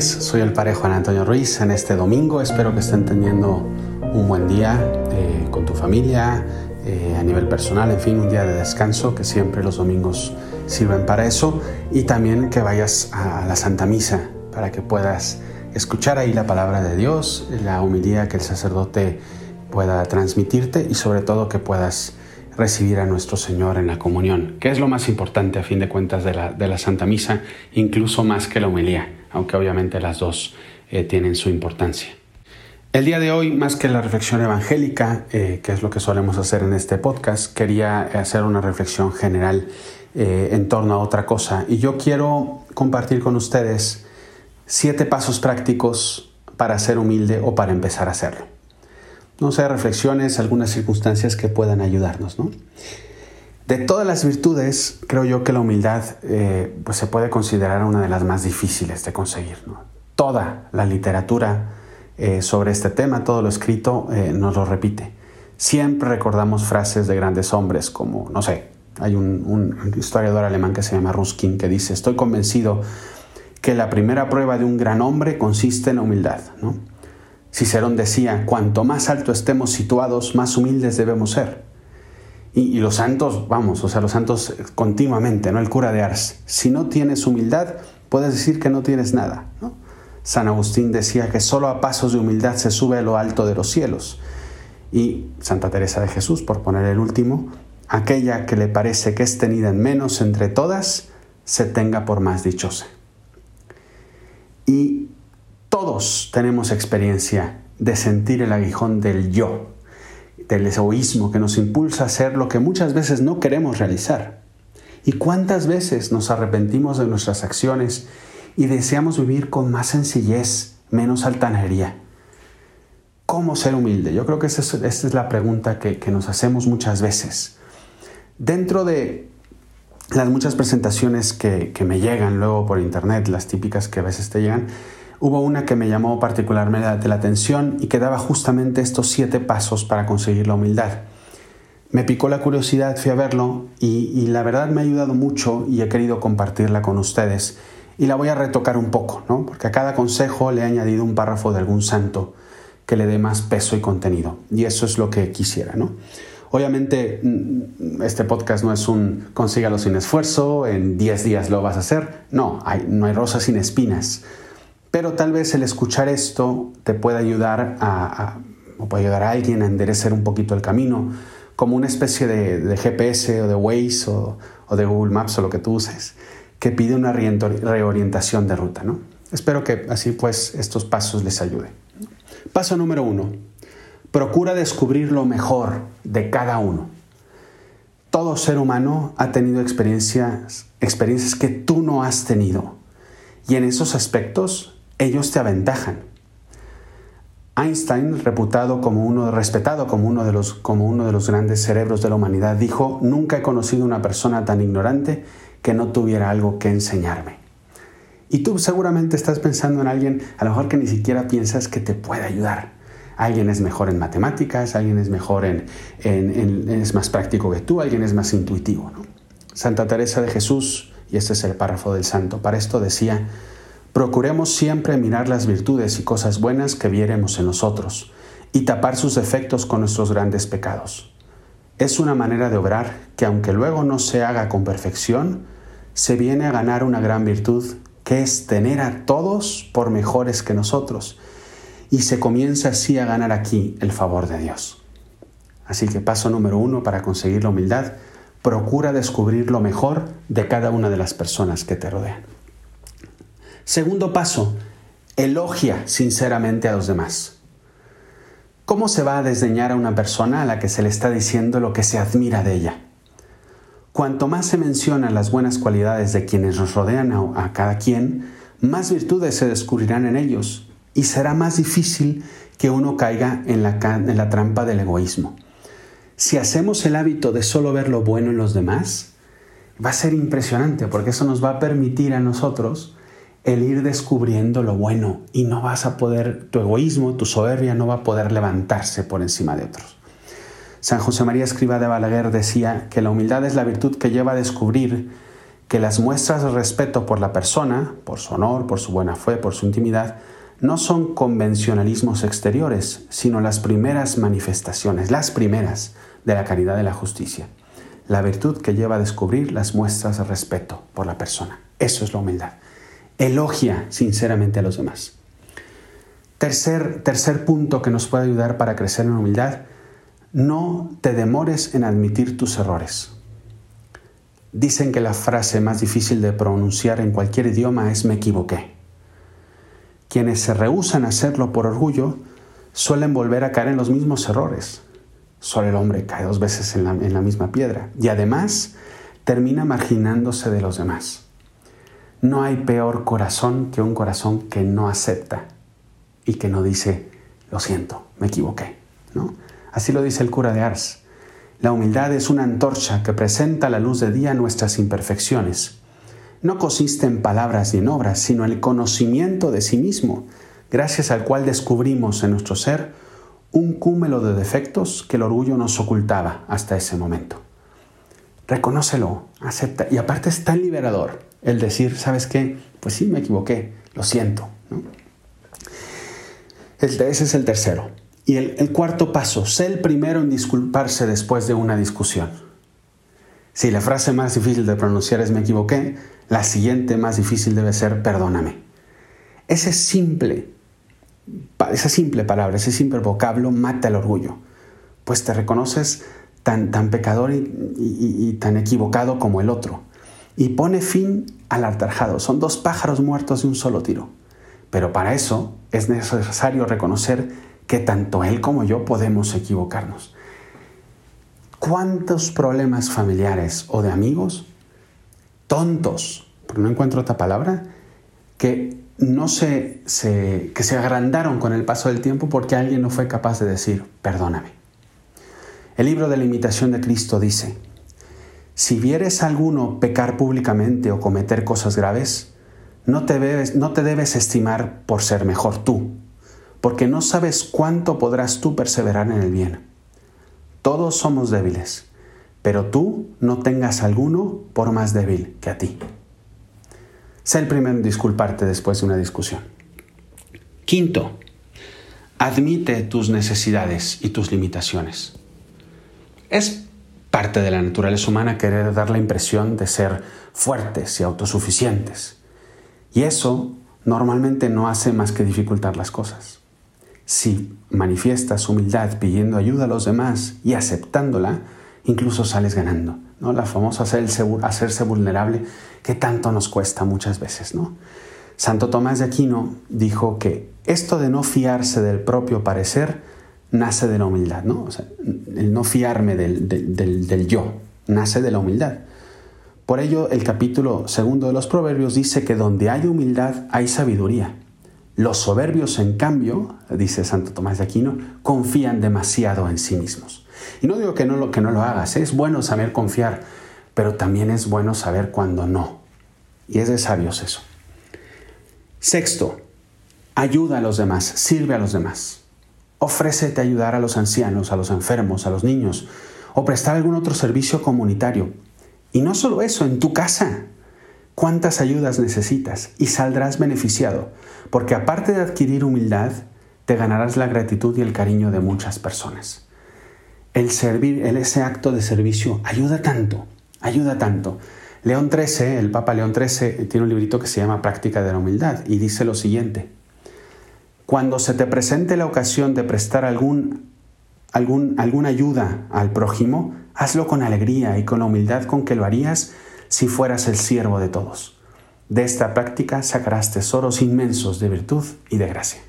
soy el padre Juan Antonio Ruiz en este domingo, espero que estén teniendo un buen día eh, con tu familia, eh, a nivel personal, en fin, un día de descanso, que siempre los domingos sirven para eso, y también que vayas a la Santa Misa para que puedas escuchar ahí la palabra de Dios, la humildad que el sacerdote pueda transmitirte y sobre todo que puedas recibir a nuestro Señor en la comunión, que es lo más importante a fin de cuentas de la, de la Santa Misa, incluso más que la humildad, aunque obviamente las dos eh, tienen su importancia. El día de hoy, más que la reflexión evangélica, eh, que es lo que solemos hacer en este podcast, quería hacer una reflexión general eh, en torno a otra cosa. Y yo quiero compartir con ustedes siete pasos prácticos para ser humilde o para empezar a hacerlo. No sé, reflexiones, algunas circunstancias que puedan ayudarnos. De todas las virtudes, creo yo que la humildad eh, pues se puede considerar una de las más difíciles de conseguir. Toda la literatura eh, sobre este tema, todo lo escrito eh, nos lo repite. Siempre recordamos frases de grandes hombres como, no sé, hay un, historiador alemán que se llama Ruskin que dice, estoy convencido que la primera prueba de un gran hombre consiste en la humildad. ¿no? Cicerón decía, cuanto más alto estemos situados, más humildes debemos ser. Y, los santos, vamos, o sea, los santos continuamente, ¿no? El cura de Ars, si no tienes humildad, puedes decir que no tienes nada. San Agustín decía que solo a pasos de humildad se sube a lo alto de los cielos. Y Santa Teresa de Jesús, por poner el último, aquella que le parece que es tenida en menos entre todas, se tenga por más dichosa. Y todos tenemos experiencia de sentir el aguijón del yo, del egoísmo que nos impulsa a hacer lo que muchas veces no queremos realizar. ¿Y cuántas veces nos arrepentimos de nuestras acciones y deseamos vivir con más sencillez, menos altanería. ¿Cómo ser humilde? Yo creo que esa es, la pregunta que, nos hacemos muchas veces. Dentro de las muchas presentaciones que, que, me llegan luego por internet, las típicas que a veces te llegan, hubo una que me llamó particularmente la atención y que daba justamente estos siete pasos para conseguir la humildad. Me picó la curiosidad, fui a verlo y, la verdad me ha ayudado mucho y he querido compartirla con ustedes y la voy a retocar un poco, ¿no? porque a cada consejo le he añadido un párrafo de algún santo que le dé más peso y contenido. Y eso es lo que quisiera. ¿no? Obviamente mm, este podcast no es un consígalo sin esfuerzo, en 10 días lo vas a hacer. No, no hay rosas sin espinas. Pero tal vez el escuchar esto te pueda ayudar a, o puede ayudar a alguien a enderecer un poquito el camino, como una especie de, GPS o de Waze o, o de Google Maps o lo que tú uses que pide una reorientación de ruta. ¿no? Espero que así pues estos pasos les ayuden. Paso número uno. Procura descubrir lo mejor de cada uno. Todo ser humano ha tenido experiencias, experiencias que tú no has tenido. Y en esos aspectos ellos te aventajan. Einstein, reputado como uno, respetado como uno, de los, como uno de los grandes cerebros de la humanidad, dijo, nunca he conocido una persona tan ignorante que no tuviera algo que enseñarme. Y tú seguramente estás pensando en alguien, a lo mejor que ni siquiera piensas que te puede ayudar. Alguien es mejor en matemáticas, alguien es mejor en, es más práctico que tú, alguien es más intuitivo. Santa Teresa de Jesús, y este es el párrafo del santo, para esto decía, procuremos siempre mirar las virtudes y cosas buenas que viéremos en nosotros y tapar sus defectos con nuestros grandes pecados. Es una manera de obrar que aunque luego no se haga con perfección, se viene a ganar una gran virtud, que es tener a todos por mejores que nosotros, y se comienza así a ganar aquí el favor de Dios. Así que paso número uno para conseguir la humildad, procura descubrir lo mejor de cada una de las personas que te rodean. Segundo paso, elogia sinceramente a los demás. ¿Cómo se va a desdeñar a una persona a la que se le está diciendo lo que se admira de ella? Cuanto más se mencionan las buenas cualidades de quienes nos rodean a, cada quien, más virtudes se descubrirán en ellos y será más difícil que uno caiga en la, en la trampa del egoísmo. Si hacemos el hábito de solo ver lo bueno en los demás, va a ser impresionante porque eso nos va a permitir a nosotros el ir descubriendo lo bueno y no vas a poder, tu egoísmo, tu soberbia no va a poder levantarse por encima de otros. San José María Escriba de Balaguer decía que la humildad es la virtud que lleva a descubrir que las muestras de respeto por la persona, por su honor, por su buena fe, por su intimidad, no son convencionalismos exteriores, sino las primeras manifestaciones, las primeras de la caridad y la justicia. La virtud que lleva a descubrir las muestras de respeto por la persona. Eso es la humildad. Elogia sinceramente a los demás. Tercer, tercer punto que nos puede ayudar para crecer en humildad, no te demores en admitir tus errores. Dicen que la frase más difícil de pronunciar en cualquier idioma es me equivoqué. Quienes se rehúsan a hacerlo por orgullo suelen volver a caer en los mismos errores. Solo el hombre cae dos veces en la, en la misma piedra y además termina marginándose de los demás. No hay peor corazón que un corazón que no acepta y que no dice, lo siento, me equivoqué. ¿no? Así lo dice el cura de Ars. La humildad es una antorcha que presenta a la luz de día nuestras imperfecciones. No consiste en palabras ni en obras, sino en el conocimiento de sí mismo, gracias al cual descubrimos en nuestro ser un cúmulo de defectos que el orgullo nos ocultaba hasta ese momento. Reconócelo, acepta. Y aparte es tan liberador el decir, ¿sabes qué? Pues sí, me equivoqué, lo siento. Ese es el tercero. Y el, cuarto paso, sé el primero en disculparse después de una discusión. Si la frase más difícil de pronunciar es me equivoqué, la siguiente más difícil debe ser perdóname. Ese simple, esa simple palabra, ese simple vocablo mata el orgullo, pues te reconoces tan, tan pecador y, y tan equivocado como el otro. Y pone fin al artarjado. Son dos pájaros muertos de un solo tiro. Pero para eso es necesario reconocer que tanto él como yo podemos equivocarnos. ¿Cuántos problemas familiares o de amigos tontos, porque no encuentro otra palabra, que no se, que se agrandaron con el paso del tiempo porque alguien no fue capaz de decir, perdóname. El libro de la imitación de Cristo dice, si vieres a alguno pecar públicamente o cometer cosas graves, no te, debes, no te debes estimar por ser mejor tú, porque no sabes cuánto podrás tú perseverar en el bien. Todos somos débiles, pero tú no tengas alguno por más débil que a ti. Sé el primero en disculparte después de una discusión. Quinto, admite tus necesidades y tus limitaciones. Es parte de la naturaleza humana querer dar la impresión de ser fuertes y autosuficientes. Y eso normalmente no hace más que dificultar las cosas si manifiestas humildad pidiendo ayuda a los demás y aceptándola, incluso sales ganando. ¿no? La famosa hacerse vulnerable que tanto nos cuesta muchas veces. ¿no? Santo Tomás de Aquino dijo que esto de no fiarse del propio parecer nace de la humildad. ¿no? el no fiarme del, del yo nace de la humildad. Por ello, el capítulo segundo de los Proverbios dice que donde hay humildad hay sabiduría. Los soberbios, en cambio, dice Santo Tomás de Aquino, confían demasiado en sí mismos. Y no digo que no lo, que no lo hagas, es bueno saber confiar, pero también es bueno saber cuándo no. Y es de sabios eso. Sexto, ayuda a los demás, sirve a los demás. Ofrécete ayudar a los ancianos, a los enfermos, a los niños, o prestar algún otro servicio comunitario. Y no solo eso, en tu casa, cuántas ayudas necesitas y saldrás beneficiado, porque aparte de adquirir humildad, te ganarás la gratitud y el cariño de muchas personas. El servir, ese acto de servicio ayuda tanto, ayuda tanto. León XIII, el Papa León XIII, tiene un librito que se llama Práctica de la Humildad y dice lo siguiente. Cuando se te presente la ocasión de prestar algún, algún, alguna ayuda al prójimo, hazlo con alegría y con la humildad con que lo harías si fueras el siervo de todos. De esta práctica sacarás tesoros inmensos de virtud y de gracia.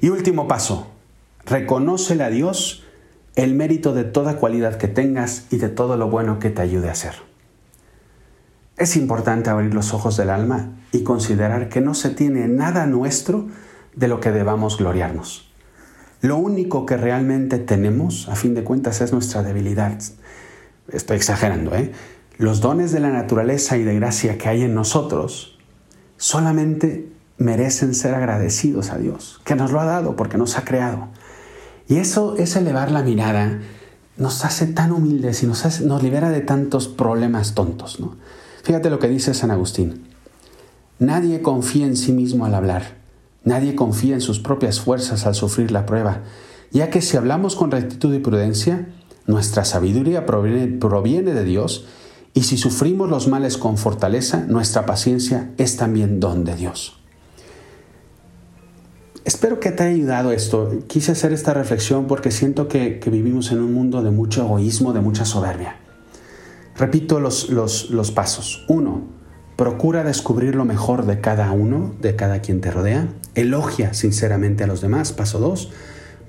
Y último paso, reconócele a Dios el mérito de toda cualidad que tengas y de todo lo bueno que te ayude a hacer. Es importante abrir los ojos del alma y considerar que no se tiene nada nuestro de lo que debamos gloriarnos. Lo único que realmente tenemos, a fin de cuentas, es nuestra debilidad. Estoy exagerando, ¿eh? los dones de la naturaleza y de gracia que hay en nosotros solamente merecen ser agradecidos a Dios, que nos lo ha dado porque nos ha creado. Y eso es elevar la mirada, nos hace tan humildes y nos, nos libera de tantos problemas tontos. ¿no? Fíjate lo que dice San Agustín. Nadie confía en sí mismo al hablar. Nadie confía en sus propias fuerzas al sufrir la prueba, ya que si hablamos con rectitud y prudencia, nuestra sabiduría proviene, proviene de Dios y si sufrimos los males con fortaleza, nuestra paciencia es también don de Dios. Espero que te haya ayudado esto. Quise hacer esta reflexión porque siento que, vivimos en un mundo de mucho egoísmo, de mucha soberbia. Repito los, los, los pasos. Uno, procura descubrir lo mejor de cada uno, de cada quien te rodea. Elogia sinceramente a los demás. Paso dos.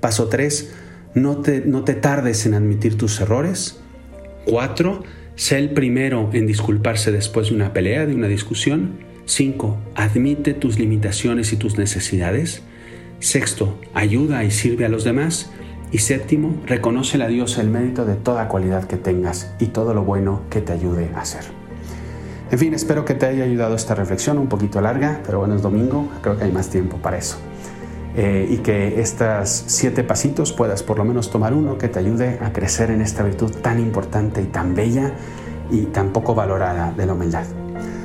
Paso tres, no te, no te tardes en admitir tus errores. Cuatro, sé el primero en disculparse después de una pelea, de una discusión. Cinco, admite tus limitaciones y tus necesidades. Sexto, ayuda y sirve a los demás. Y séptimo, reconoce a Dios el mérito de toda cualidad que tengas y todo lo bueno que te ayude a hacer. En fin, espero que te haya ayudado esta reflexión, un poquito larga, pero bueno, es domingo, creo que hay más tiempo para eso. Eh, y que estos siete pasitos puedas por lo menos tomar uno que te ayude a crecer en esta virtud tan importante y tan bella y tan poco valorada de la humildad.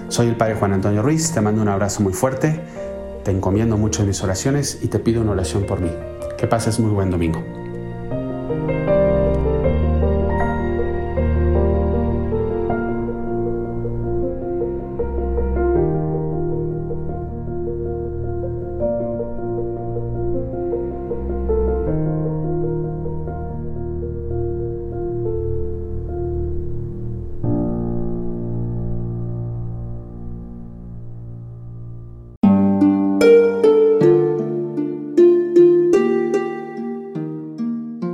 Soy el Padre Juan Antonio Ruiz, te mando un abrazo muy fuerte te encomiendo mucho mis oraciones y te pido una oración por mí. Que pases muy buen domingo.